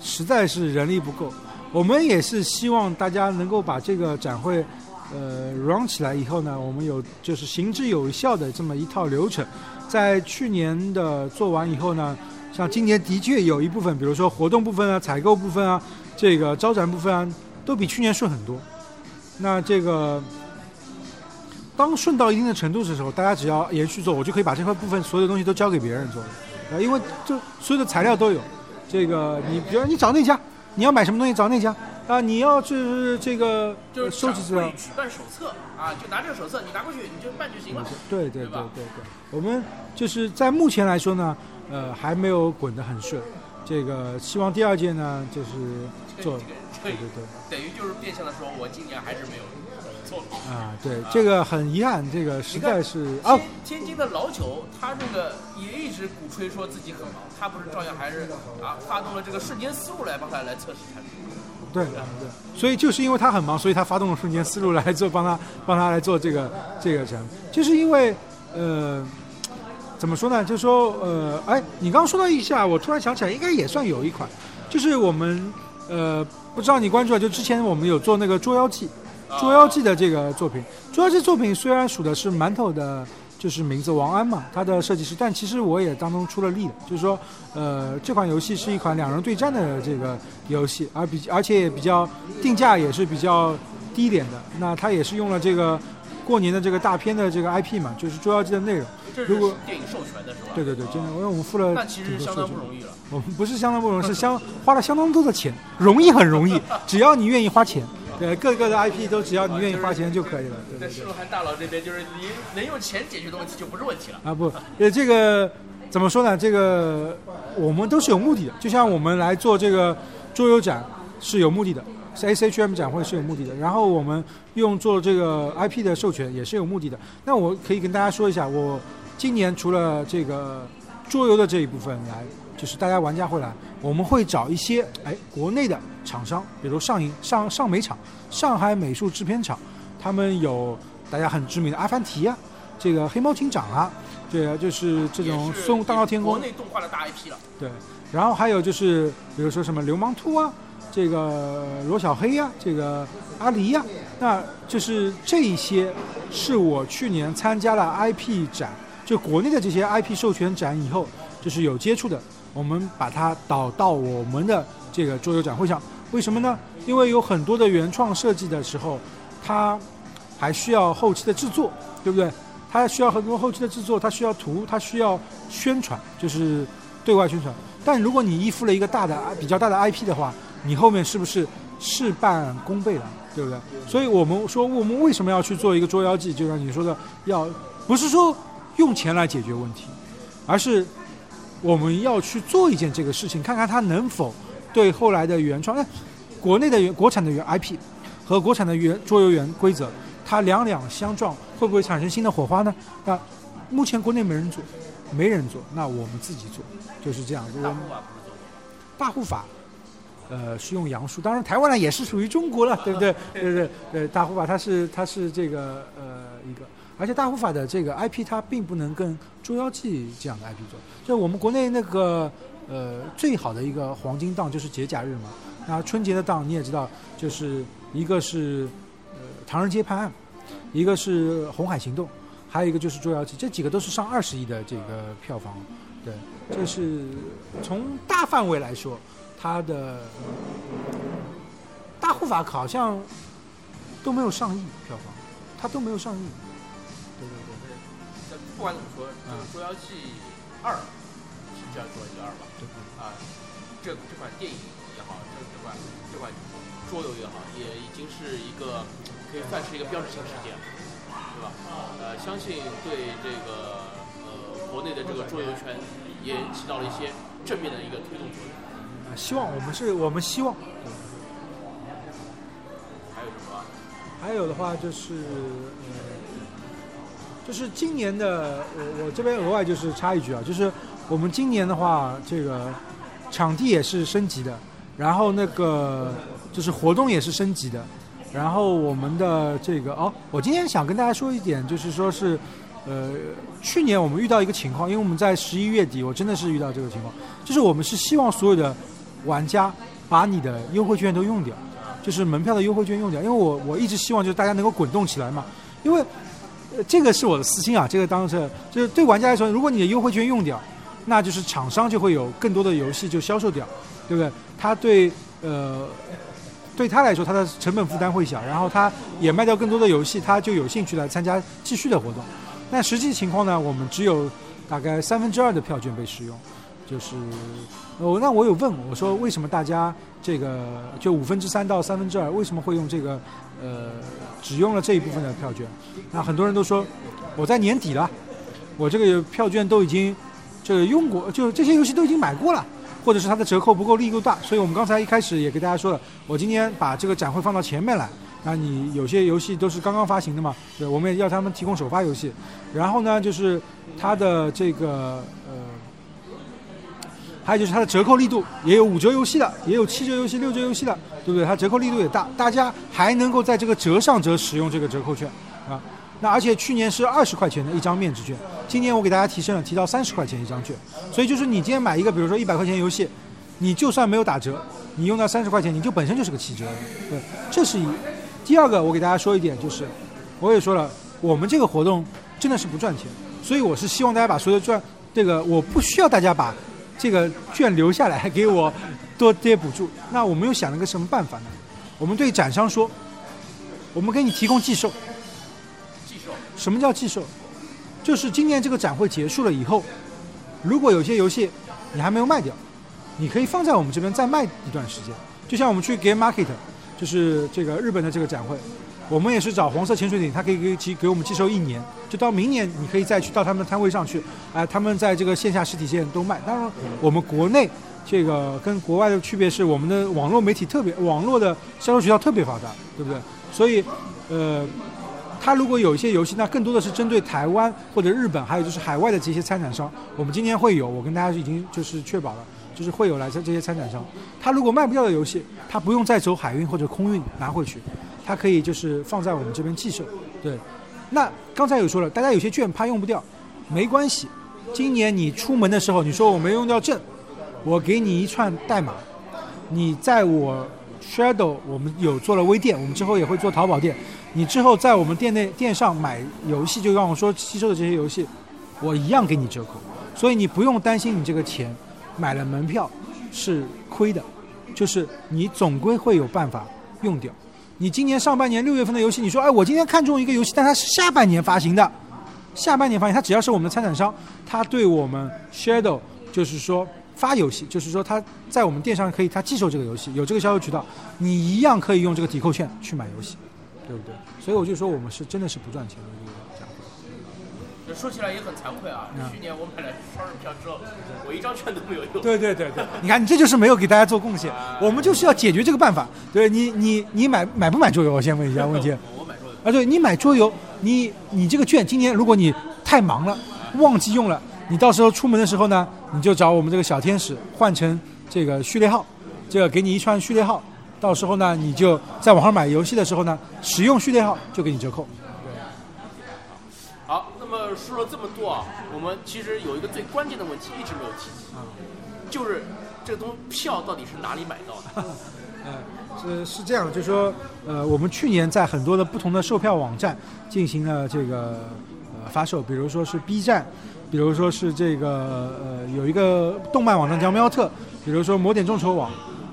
实在是人力不够，我们也是希望大家能够把这个展会。呃，run 起来以后呢，我们有就是行之有效的这么一套流程，在去年的做完以后呢，像今年的确有一部分，比如说活动部分啊、采购部分啊、这个招展部分啊，都比去年顺很多。那这个当顺到一定的程度的时候，大家只要延续做，我就可以把这块部分所有的东西都交给别人做了，呃，因为就所有的材料都有。这个你比如你找那家，你要买什么东西找那家。啊，你要是这个就是收集资料，举办手册啊，就拿这个手册，你拿过去你就办就行了。对对对对对，我们就是在目前来说呢，呃，还没有滚得很顺。这个希望第二届呢，就是做对对对，等于就是变相的说，我今年还是没有做。啊，对，这个很遗憾，这个实在是啊。天津的老九，他这个也一直鼓吹说自己很忙，他不是照样还是啊，发动了这个瞬间思路来帮他来测试产品。对对，所以就是因为他很忙，所以他发动了瞬间思路来做，帮他帮他来做这个这个产品。就是因为呃，怎么说呢？就是说呃，哎，你刚刚说到一下，我突然想起来，应该也算有一款，就是我们呃，不知道你关注了，就之前我们有做那个《捉妖记》，《捉妖记》的这个作品，《捉妖记》作品虽然属的是馒头的。就是名字王安嘛，他的设计师，但其实我也当中出了力的，就是说，呃，这款游戏是一款两人对战的这个游戏，而比而且也比较定价也是比较低点的。那他也是用了这个过年的这个大片的这个 IP 嘛，就是《捉妖记》的内容。如果电影授权的是吧？对对对，真的，因为我们付了。那其实相当不容易了。我们不是相当不容易，是相花了相当多的钱，容易很容易，只要你愿意花钱。对，各个的 IP 都只要你愿意花钱就可以了。在施罗汉大佬这边，就是你能用钱解决的问题就不是问题了。啊不，呃，这个怎么说呢？这个我们都是有目的的，就像我们来做这个桌游展是有目的的，是 SHM 展会是有目的的。然后我们用做这个 IP 的授权也是有目的的。那我可以跟大家说一下，我今年除了这个桌游的这一部分来。就是大家玩家会来，我们会找一些哎国内的厂商，比如上影上上美厂、上海美术制片厂，他们有大家很知名的阿凡提啊，这个黑猫警长啊，对啊，就是这种孙悟大闹天宫，国内动画的大 IP 了。对，然后还有就是比如说什么流氓兔啊，这个罗小黑呀，这个阿狸呀，那就是这一些是我去年参加了 IP 展，就国内的这些 IP 授权展以后，就是有接触的。我们把它导到我们的这个桌游展会上，为什么呢？因为有很多的原创设计的时候，它还需要后期的制作，对不对？它需要很多后期的制作，它需要图，它需要宣传，就是对外宣传。但如果你依附了一个大的、比较大的 IP 的话，你后面是不是事半功倍了，对不对？所以我们说，我们为什么要去做一个捉妖记？就像你说的，要不是说用钱来解决问题，而是。我们要去做一件这个事情，看看它能否对后来的原创，哎，国内的原国产的原 IP 和国产的原桌游原规则，它两两相撞，会不会产生新的火花呢？那目前国内没人做，没人做，那我们自己做，就是这样。大护法大护法，呃，是用杨树，当然台湾呢也是属于中国了，对不对？对对对，大护法它是它是这个呃一个。而且大护法的这个 IP 它并不能跟捉妖记这样的 IP 做，就我们国内那个呃最好的一个黄金档就是节假日嘛，那春节的档你也知道，就是一个是唐人街判案，一个是红海行动，还有一个就是捉妖记，这几个都是上二十亿的这个票房，对，这是从大范围来说，它的大护法好像都没有上亿票房，它都没有上亿。对对对，但不管怎么说，嗯《捉妖记二》是叫《捉妖记二》吧？对啊，这这款电影也好，这这款这款桌游也好，也已经是一个可以算是一个标志性事件，对吧？呃，相信对这个呃国内的这个桌游圈也起到了一些正面的一个推动作用。啊希望我们是我们希望。还有什么？还有的话就是，呃，就是今年的，我我这边额外就是插一句啊，就是我们今年的话，这个场地也是升级的，然后那个就是活动也是升级的，然后我们的这个哦，我今天想跟大家说一点，就是说是，呃，去年我们遇到一个情况，因为我们在十一月底，我真的是遇到这个情况，就是我们是希望所有的玩家把你的优惠券都用掉。就是门票的优惠券用掉，因为我我一直希望就是大家能够滚动起来嘛，因为、这个是我的私心啊，这个当然是就是对玩家来说，如果你的优惠券用掉，那就是厂商就会有更多的游戏就销售掉，对不对？他对呃对他来说，他的成本负担会小，然后他也卖掉更多的游戏，他就有兴趣来参加继续的活动。那实际情况呢，我们只有大概三分之二的票券被使用，就是我、那我有问我说为什么大家这个就五分之三到三分之二为什么会用这个呃只用了这一部分的票券？那很多人都说我在年底了，我这个票券都已经这用过，就这些游戏都已经买过了。或者是它的折扣不够力度大，所以我们刚才一开始也给大家说了，我今天把这个展会放到前面来。那你有些游戏都是刚刚发行的嘛，对，我们也要他们提供首发游戏。然后呢，就是它的这个呃，还有就是它的折扣力度，也有五折游戏的，也有七折游戏、六折游戏的，对不对？它折扣力度也大，大家还能够在这个折上折使用这个折扣券啊。那而且去年是二十块钱的一张面值券，今年我给大家提升了，提到三十块钱一张券。所以就是你今天买一个，比如说一百块钱游戏，你就算没有打折，你用到三十块钱，你就本身就是个七折。对，这是一。第二个，我给大家说一点，就是我也说了，我们这个活动真的是不赚钱，所以我是希望大家把所有的赚这个，我不需要大家把这个券留下来给我多这些补助。那我们又想了个什么办法呢？我们对展商说，我们给你提供寄售。什么叫寄售？就是今年这个展会结束了以后，如果有些游戏你还没有卖掉，你可以放在我们这边再卖一段时间。就像我们去 Game Market，就是这个日本的这个展会，我们也是找黄色潜水艇，它可以给寄给我们寄售一年，就到明年你可以再去到他们的摊位上去，哎、他们在这个线下实体店都卖。当然，我们国内这个跟国外的区别是，我们的网络媒体特别，网络的销售渠道特别发达，对不对？所以，呃。它如果有一些游戏，那更多的是针对台湾或者日本，还有就是海外的这些参展商。我们今天会有，我跟大家已经就是确保了，就是会有来自这些参展商。他如果卖不掉的游戏，他不用再走海运或者空运拿回去，他可以就是放在我们这边寄售。对，那刚才有说了，大家有些券怕用不掉，没关系。今年你出门的时候，你说我没用掉证，我给你一串代码，你在我 Shadow 我们有做了微店，我们之后也会做淘宝店。你之后在我们店内店上买游戏，就让我说吸收的这些游戏，我一样给你折扣，所以你不用担心你这个钱买了门票是亏的，就是你总归会有办法用掉。你今年上半年六月份的游戏，你说哎，我今天看中一个游戏，但它是下半年发行的，下半年发行，它只要是我们的参展商，他对我们 Shadow 就是说发游戏，就是说他在我们店上可以他寄售这个游戏，有这个销售渠道，你一样可以用这个抵扣券去买游戏。对不对？所以我就说我们是真的是不赚钱的一个展会。这说起来也很惭愧啊，嗯去年我买了双人票之后，我一张券都没有用。对对对对，你看你这就是没有给大家做贡献，我们就是要解决这个办法。对你你你买买不买桌游？我先问一下 问题。我买桌游。啊，对你买桌游，你你这个券今年如果你太忙了，忘记用了，你到时候出门的时候呢，你就找我们这个小天使换成这个序列号，这个给你一串序列号。到时候呢，你就在网上买游戏的时候呢，使用序列号就给你折扣。好，那么说了这么多啊，我们其实有一个最关键的问题一直没有提及，就是这个东票到底是哪里买到的？呃，是是这样，就是说，呃，我们去年在很多的不同的售票网站进行了这个呃发售，比如说是 B 站，比如说是这个呃有一个动漫网站叫喵特，比如说魔点众筹网。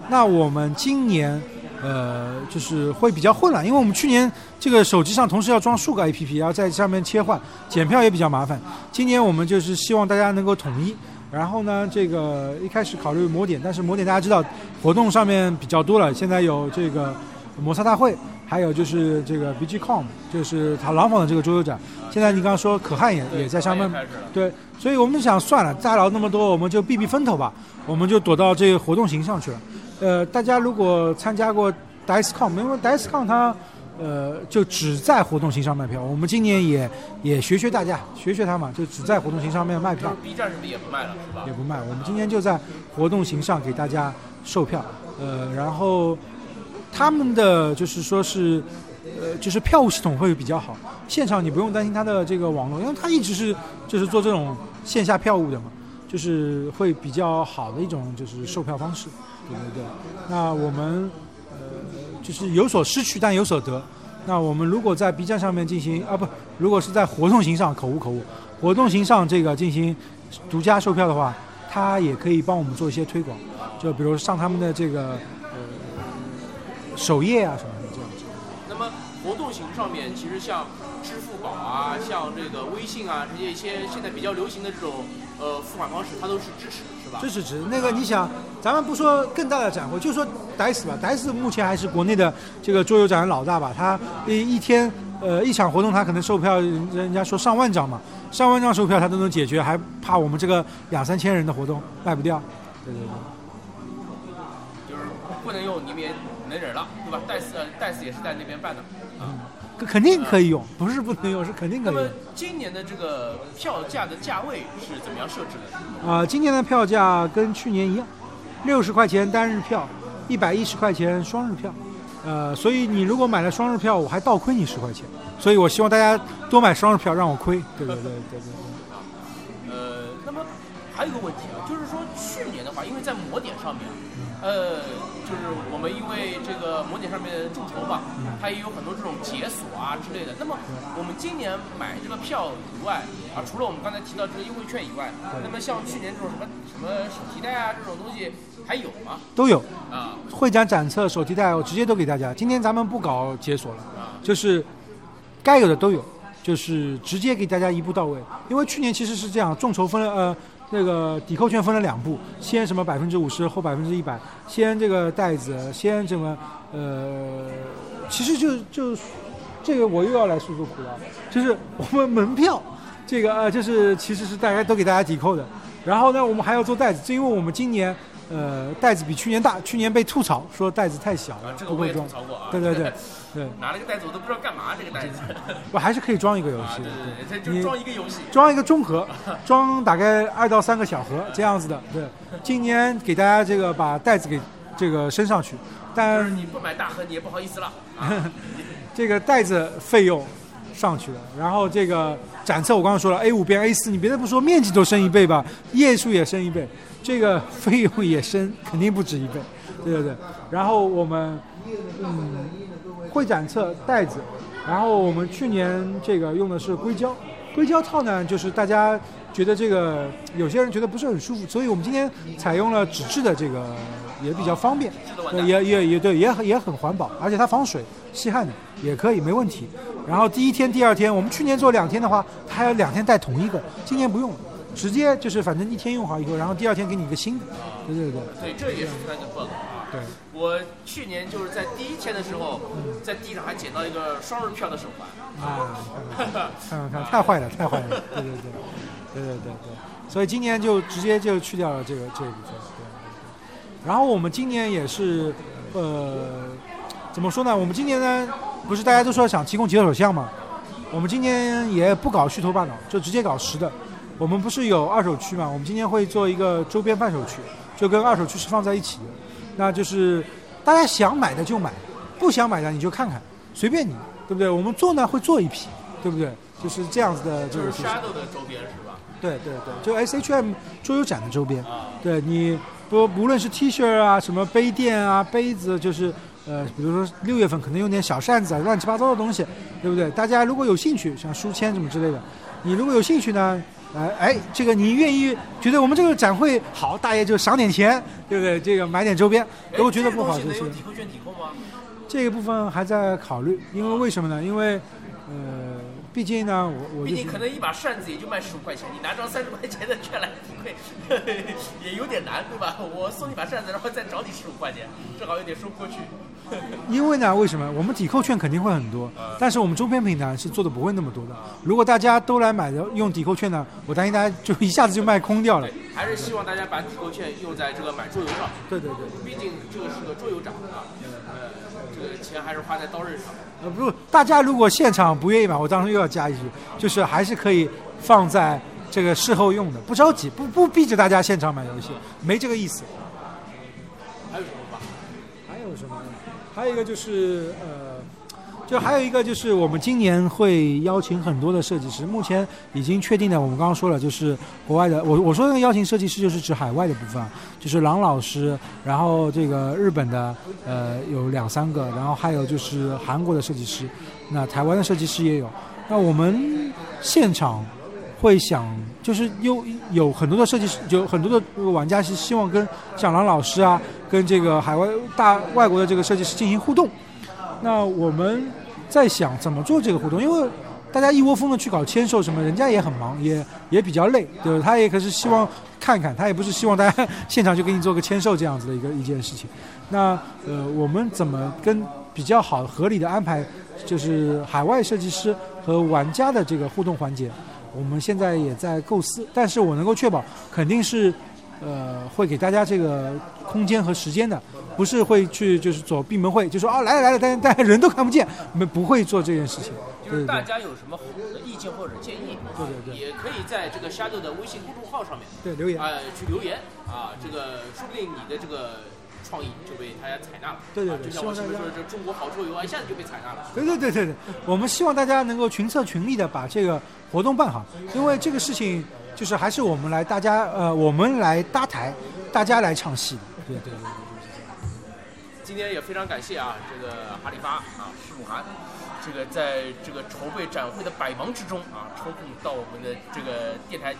那我们今年呃，就是会比较混乱，因为我们去年这个手机上同时要装数个 APP，然后在上面切换，检票也比较麻烦。今年我们就是希望大家能够统一。然后呢，这个一开始考虑摩点，但是摩点大家知道活动上面比较多了，现在有这个摩擦大会，还有就是这个 BGCOM，就是它廊坊的这个桌游展。现在你刚刚说可汗也也在上面，对，所以我们想算了，再聊那么多，我们就避避风头吧，我们就躲到这个活动型上去了。呃，大家如果参加过 DiceCon，因为 DiceCon 它。呃，就只在活动型上卖票。我们今年也也学学大家，学学他嘛，就只在活动型上面卖票。B 站是不是也不卖了？是吧？也不卖。我们今年就在活动型上给大家售票。呃，然后他们的就是说是，呃，就是票务系统会比较好。现场你不用担心他的这个网络，因为他一直是就是做这种线下票务的嘛，就是会比较好的一种就是售票方式。对对对。那我们呃。就是有所失去，但有所得。那我们如果在 B 站上面进行啊不，如果是在活动型上口误口误，活动型上这个进行独家售票的话，他也可以帮我们做一些推广，就比如上他们的这个呃首页啊什么的这样子。那么活动型上面，其实像支付宝啊，像这个微信啊这些一些现在比较流行的这种呃付款方式，它都是支持的。支持那个你想，咱们不说更大的展会，就说 DICE 吧，DICE 目前还是国内的这个桌游展的老大吧。他一一天呃一场活动，他可能售票，人家说上万张嘛，上万张售票他都能解决，还怕我们这个两三千人的活动卖不掉？对对对，就是不能用，你们也能忍了，对吧？DICE DICE 也是在那边办的。肯定可以用，不是不能用，是肯定可以。那么今年的这个票价的价位是怎么样设置的？啊，今年的票价跟去年一样，六十块钱单日票，一百一十块钱双日票。呃，所以你如果买了双日票，我还倒亏你十块钱。所以我希望大家多买双日票，让我亏。对对对对对。呃，那么还有一个问题啊，就是说去年的话，因为在模点上面，呃。就是我们因为这个模点上面的众筹嘛，它也有很多这种解锁啊之类的。那么我们今年买这个票以外啊，除了我们刚才提到这个优惠券以外，那么像去年这种什么什么手提袋啊这种东西还有吗？都有啊，会展展册、手提袋我直接都给大家。今天咱们不搞解锁了，就是该有的都有，就是直接给大家一步到位。因为去年其实是这样，众筹分了呃。那个抵扣券分了两步，先什么百分之五十，后百分之一百。先这个袋子，先什么，呃，其实就就这个我又要来诉诉苦了，就是我们门票，这个呃，就是其实是大家都给大家抵扣的。然后呢，我们还要做袋子，是因为我们今年。呃，袋子比去年大，去年被吐槽说袋子太小了，这个会不会装。对对对，对。拿了个袋子我都不知道干嘛，这个袋子。我还是可以装一个游戏。对对对，就装一个游戏。装一个中盒，装大概二到三个小盒这样子的。对，今年给大家这个把袋子给这个升上去，但是你不买大盒你也不好意思了。这个袋子费用上去了，然后这个展册我刚刚说了 A 五变 A 四，你别的不说，面积都升一倍吧，页数也升一倍。这个 费用也升，肯定不止一倍，对对对。然后我们，嗯，会展册袋子，然后我们去年这个用的是硅胶，硅胶套呢，就是大家觉得这个有些人觉得不是很舒服，所以我们今天采用了纸质的这个，也比较方便，也也也对，也很也很环保，而且它防水吸汗的，也可以没问题。然后第一天、第二天，我们去年做两天的话，他还有两天带同一个，今年不用了。直接就是反正一天用好以后，然后第二天给你一个新的。对对对。对，这也是它的 bug 啊。对。我去年就是在第一天的时候，在地上还捡到一个双人票的手环。啊。看看看，太坏了，太坏了。对对对，对对对对。所以今年就直接就去掉了这个这个部分。对。然后我们今年也是，呃，怎么说呢？我们今年呢，不是大家都说想提供解锁项吗？我们今年也不搞虚头巴脑，就直接搞实的。我们不是有二手区嘛？我们今天会做一个周边贩售区，就跟二手区是放在一起的。那就是大家想买的就买，不想买的你就看看，随便你，对不对？我们做呢会做一批，对不对？就是这样子的这个。就是 Shadow 的周边是吧？对对对，就 SHM 桌游展的周边。对你不无论是 T 恤啊，什么杯垫啊、杯子，就是呃，比如说六月份可能用点小扇子啊，乱七八糟的东西，对不对？大家如果有兴趣，像书签什么之类的。你如果有兴趣呢，呃，哎，这个你愿意觉得我们这个展会好，大爷就赏点钱，对不对？这个买点周边。如果觉得不好，就是抵扣券抵扣吗？这个部分还在考虑，因为为什么呢？因为，呃。毕竟呢，我我毕竟可能一把扇子也就卖十五块钱，你拿张三十块钱的券来抵馈，也有点难，对吧？我送你把扇子，然后再找你十五块钱，正好有点说不过去。因为呢，为什么？我们抵扣券肯定会很多，但是我们周边平台是做的不会那么多的。如果大家都来买的用抵扣券呢，我担心大家就一下子就卖空掉了。还是希望大家把抵扣券用在这个买桌游上。对对对，毕竟这个是个桌游展啊，呃，这个钱还是花在刀刃上。呃，不，大家如果现场不愿意买，我当时又要加一句，就是还是可以放在这个事后用的，不着急，不不逼着大家现场买游戏，没这个意思。还有什么吧？还有什么？还有一个就是呃。就还有一个就是，我们今年会邀请很多的设计师。目前已经确定的，我们刚刚说了，就是国外的。我我说那个邀请设计师，就是指海外的部分，就是郎老师，然后这个日本的呃有两三个，然后还有就是韩国的设计师，那台湾的设计师也有。那我们现场会想，就是有有很多的设计师，有很多的玩家是希望跟像郎老师啊，跟这个海外大外国的这个设计师进行互动。那我们在想怎么做这个互动，因为大家一窝蜂的去搞签售什么，人家也很忙，也也比较累，对吧？他也可是希望看看，他也不是希望大家现场就给你做个签售这样子的一个一件事情。那呃，我们怎么跟比较好合理的安排，就是海外设计师和玩家的这个互动环节，我们现在也在构思，但是我能够确保，肯定是呃会给大家这个空间和时间的。不是会去就是走闭门会，就说啊来了来了，但但人都看不见，我们不会做这件事情。就是大家有什么好的意见或者建议，对对对，也可以在这个 Shadow 的微信公众号上面对留言啊去留言啊，这个说不定你的这个创意就被大家采纳了。对对对，就像我前面说的，这中国好桌游啊，一下子就被采纳了。对对对对对，我们希望大家能够群策群力的把这个活动办好，因为这个事情就是还是我们来大家呃我们来搭台，大家来唱戏。对对对。今天也非常感谢啊，这个哈里发啊，施慕涵，这个在这个筹备展会的百忙之中啊，抽空到我们的这个电台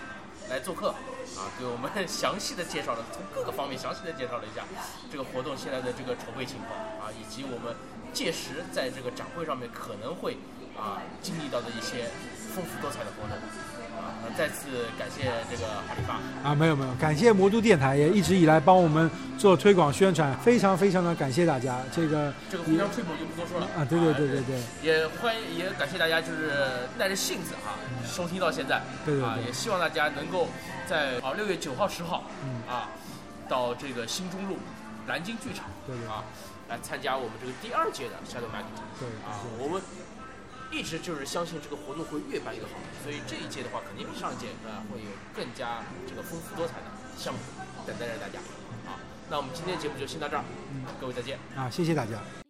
来做客啊，给我们 详细的介绍了，从各个方面详细的介绍了一下这个活动现在的这个筹备情况啊，以及我们届时在这个展会上面可能会啊经历到的一些丰富多彩的活动。再次感谢这个哈利发啊，没有没有，感谢魔都电台也一直以来帮我们做推广宣传，非常非常的感谢大家。这个这个互相吹捧就不多说了啊，对对对对对，也欢迎也感谢大家就是耐着性子啊收听到现在，对对啊，也希望大家能够在啊六月九号十号啊到这个新中路南京剧场对对啊来参加我们这个第二届的 Shadow Market，对啊我们。一直就是相信这个活动会越办越好，所以这一届的话肯定比上一届啊会有更加这个丰富多彩的项目等待着大家。好，那我们今天的节目就先到这儿，各位再见。啊，谢谢大家。